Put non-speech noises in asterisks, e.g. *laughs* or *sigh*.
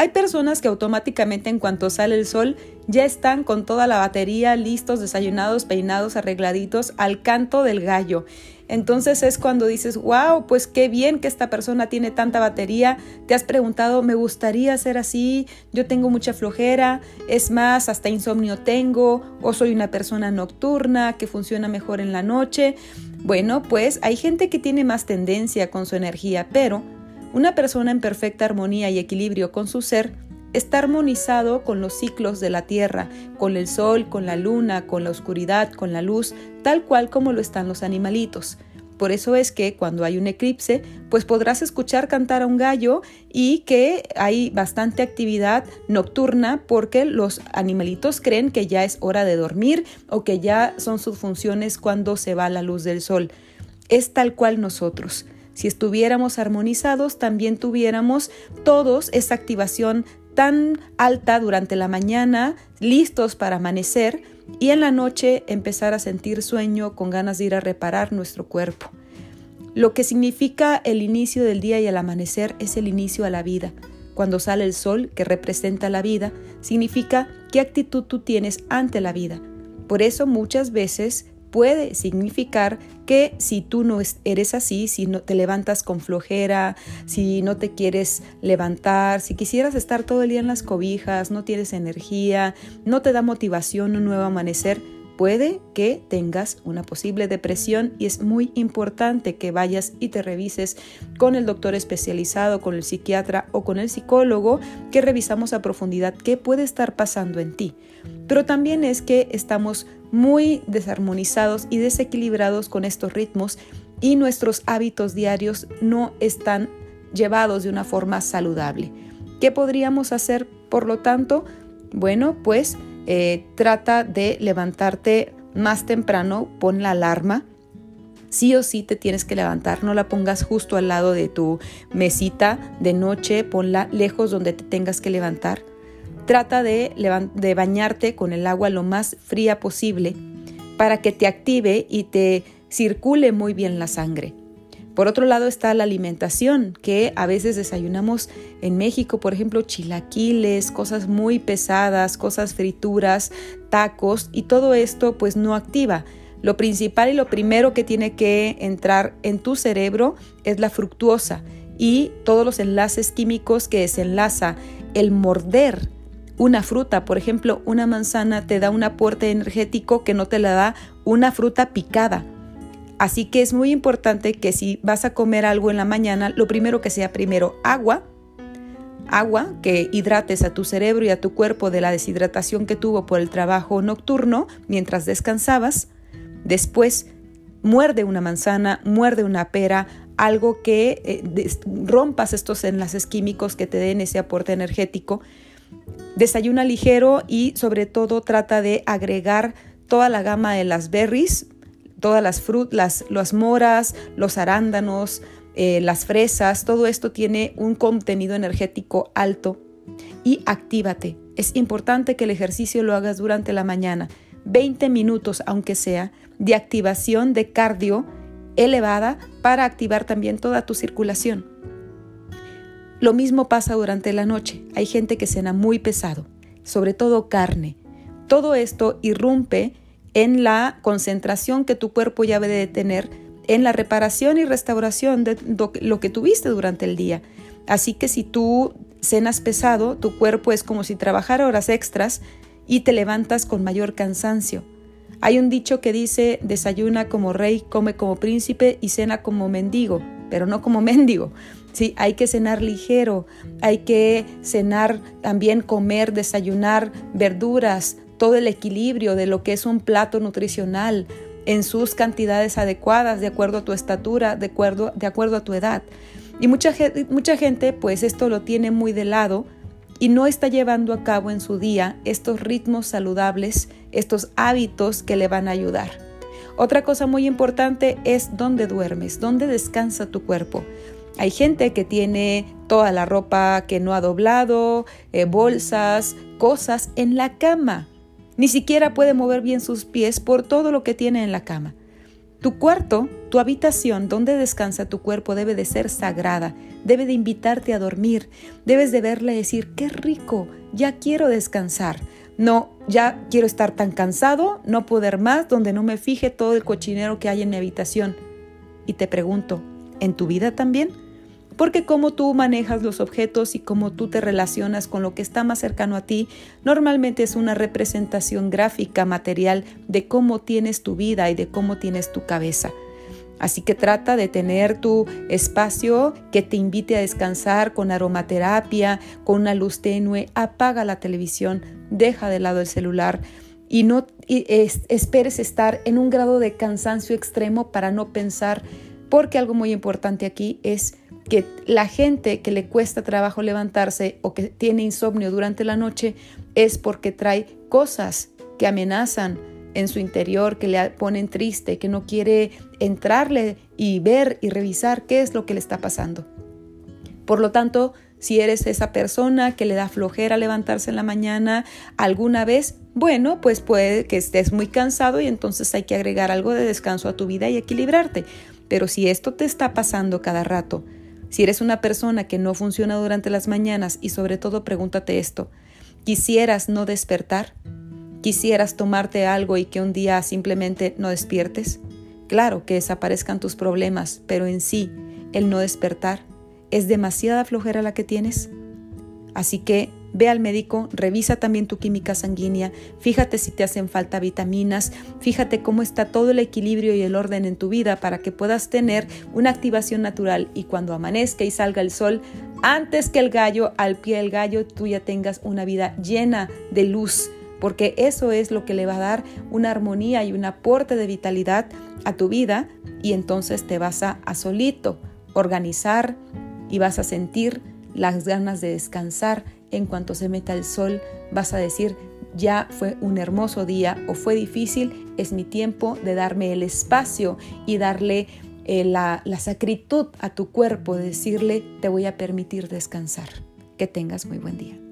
Hay personas que automáticamente en cuanto sale el sol ya están con toda la batería listos, desayunados, peinados, arregladitos al canto del gallo. Entonces es cuando dices, wow, pues qué bien que esta persona tiene tanta batería. Te has preguntado, me gustaría ser así, yo tengo mucha flojera, es más, hasta insomnio tengo, o soy una persona nocturna que funciona mejor en la noche. Bueno, pues hay gente que tiene más tendencia con su energía, pero una persona en perfecta armonía y equilibrio con su ser está armonizado con los ciclos de la Tierra, con el Sol, con la Luna, con la oscuridad, con la luz, tal cual como lo están los animalitos. Por eso es que cuando hay un eclipse, pues podrás escuchar cantar a un gallo y que hay bastante actividad nocturna porque los animalitos creen que ya es hora de dormir o que ya son sus funciones cuando se va la luz del sol. Es tal cual nosotros. Si estuviéramos armonizados, también tuviéramos todos esa activación tan alta durante la mañana, listos para amanecer, y en la noche empezar a sentir sueño con ganas de ir a reparar nuestro cuerpo. Lo que significa el inicio del día y el amanecer es el inicio a la vida. Cuando sale el sol, que representa la vida, significa qué actitud tú tienes ante la vida. Por eso muchas veces puede significar que si tú no eres así, si no te levantas con flojera, si no te quieres levantar, si quisieras estar todo el día en las cobijas, no tienes energía, no te da motivación un nuevo amanecer, puede que tengas una posible depresión y es muy importante que vayas y te revises con el doctor especializado, con el psiquiatra o con el psicólogo, que revisamos a profundidad qué puede estar pasando en ti. Pero también es que estamos muy desarmonizados y desequilibrados con estos ritmos y nuestros hábitos diarios no están llevados de una forma saludable. ¿Qué podríamos hacer, por lo tanto? Bueno, pues eh, trata de levantarte más temprano, pon la alarma. Sí o sí te tienes que levantar, no la pongas justo al lado de tu mesita de noche, ponla lejos donde te tengas que levantar. Trata de, bañarte con el agua lo más fría posible para que te active y te circule muy bien la sangre. Por otro lado está la alimentación, que a veces desayunamos en México, por ejemplo, chilaquiles, cosas muy pesadas, cosas frituras, tacos, y todo esto pues no activa. Lo principal y lo primero que tiene que entrar en tu cerebro es la fructuosa y todos los enlaces químicos que desenlaza el morder una fruta, por ejemplo, una manzana te da un aporte energético que no te la da una fruta picada. Así que es muy importante que si vas a comer algo en la mañana, lo primero que sea primero agua, agua que hidrates a tu cerebro y a tu cuerpo de la deshidratación que tuvo por el trabajo nocturno mientras descansabas. Después, muerde una manzana, muerde una pera, algo que eh, rompas estos enlaces químicos que te den ese aporte energético. Desayuna ligero y sobre todo trata de agregar toda la gama de las berries, todas las frutas, las, moras, los arándanos, eh, las fresas, todo esto tiene un contenido energético alto y actívate. Es importante que el ejercicio lo hagas durante la mañana, 20 minutos aunque sea, de activación de cardio elevada para activar también toda tu circulación. Lo mismo pasa durante la noche. Hay gente que cena muy pesado, sobre todo carne. Todo esto irrumpe en la concentración que tu cuerpo ya debe de tener en la reparación y restauración de lo que tuviste durante el día. Así que si tú cenas pesado, tu cuerpo es como si trabajara horas extras y te levantas con mayor cansancio. Hay un dicho que dice, desayuna como rey, come como príncipe y cena como mendigo, pero no como *laughs* mendigo. Sí, hay que cenar ligero, hay que cenar también comer, desayunar verduras, todo el equilibrio de lo que es un plato nutricional en sus cantidades adecuadas, de acuerdo a tu estatura, de acuerdo, de acuerdo a tu edad. Y mucha, mucha gente pues esto lo tiene muy de lado y no está llevando a cabo en su día estos ritmos saludables, estos hábitos que le van a ayudar. Otra cosa muy importante es dónde duermes, dónde descansa tu cuerpo. Hay gente que tiene toda la ropa que no ha doblado, eh, bolsas, cosas en la cama. Ni siquiera puede mover bien sus pies por todo lo que tiene en la cama. Tu cuarto Tu habitación donde descansa tu cuerpo debe de ser sagrada, debe de invitarte a dormir, debes de verle decir, qué rico, ya quiero descansar. No, ya quiero estar tan cansado, no poder más, donde no me fije todo el cochinero que hay en mi habitación. Y te pregunto, ¿en tu vida también? Porque como tú manejas los objetos y cómo tú te relacionas con lo que está más cercano a ti, normalmente es una representación gráfica, material de cómo tienes tu vida y de cómo tienes tu cabeza. Así que trata de tener tu espacio que te invite a descansar con aromaterapia, con una luz tenue, apaga la televisión, deja de lado el celular y no esperes estar en un grado de cansancio extremo para no pensar, porque algo muy importante aquí es que la gente que le cuesta trabajo levantarse o que tiene insomnio durante la noche es porque trae cosas que amenazan en su interior, que le ponen triste, que no quiere entrarle y ver y revisar qué es lo que le está pasando. Por lo tanto, si eres esa persona que le da flojera levantarse en la mañana alguna vez, bueno, pues puede que estés muy cansado y entonces hay que agregar algo de descanso a tu vida y equilibrarte. Pero si esto te está pasando cada rato, si eres una persona que no funciona durante las mañanas y sobre todo pregúntate esto, ¿quisieras no despertar? ¿Quisieras tomarte algo y que un día simplemente no despiertes? Claro que desaparezcan tus problemas, pero en sí, el no despertar, ¿es demasiada flojera la que tienes? Así que Ve al médico, revisa también tu química sanguínea, fíjate si te hacen falta vitaminas, fíjate cómo está todo el equilibrio y el orden en tu vida para que puedas tener una activación natural y cuando amanezca y salga el sol, antes que el gallo, al pie del gallo, tú ya tengas una vida llena de luz, porque eso es lo que le va a dar una armonía y un aporte de vitalidad a tu vida y entonces te vas a, solito organizar y vas a sentir las ganas de descansar en cuanto se meta el sol, vas a decir, ya fue un hermoso día o fue difícil, es mi tiempo de darme el espacio y darle eh, la, la sacritud a tu cuerpo, de decirle, te voy a permitir descansar. Que tengas muy buen día.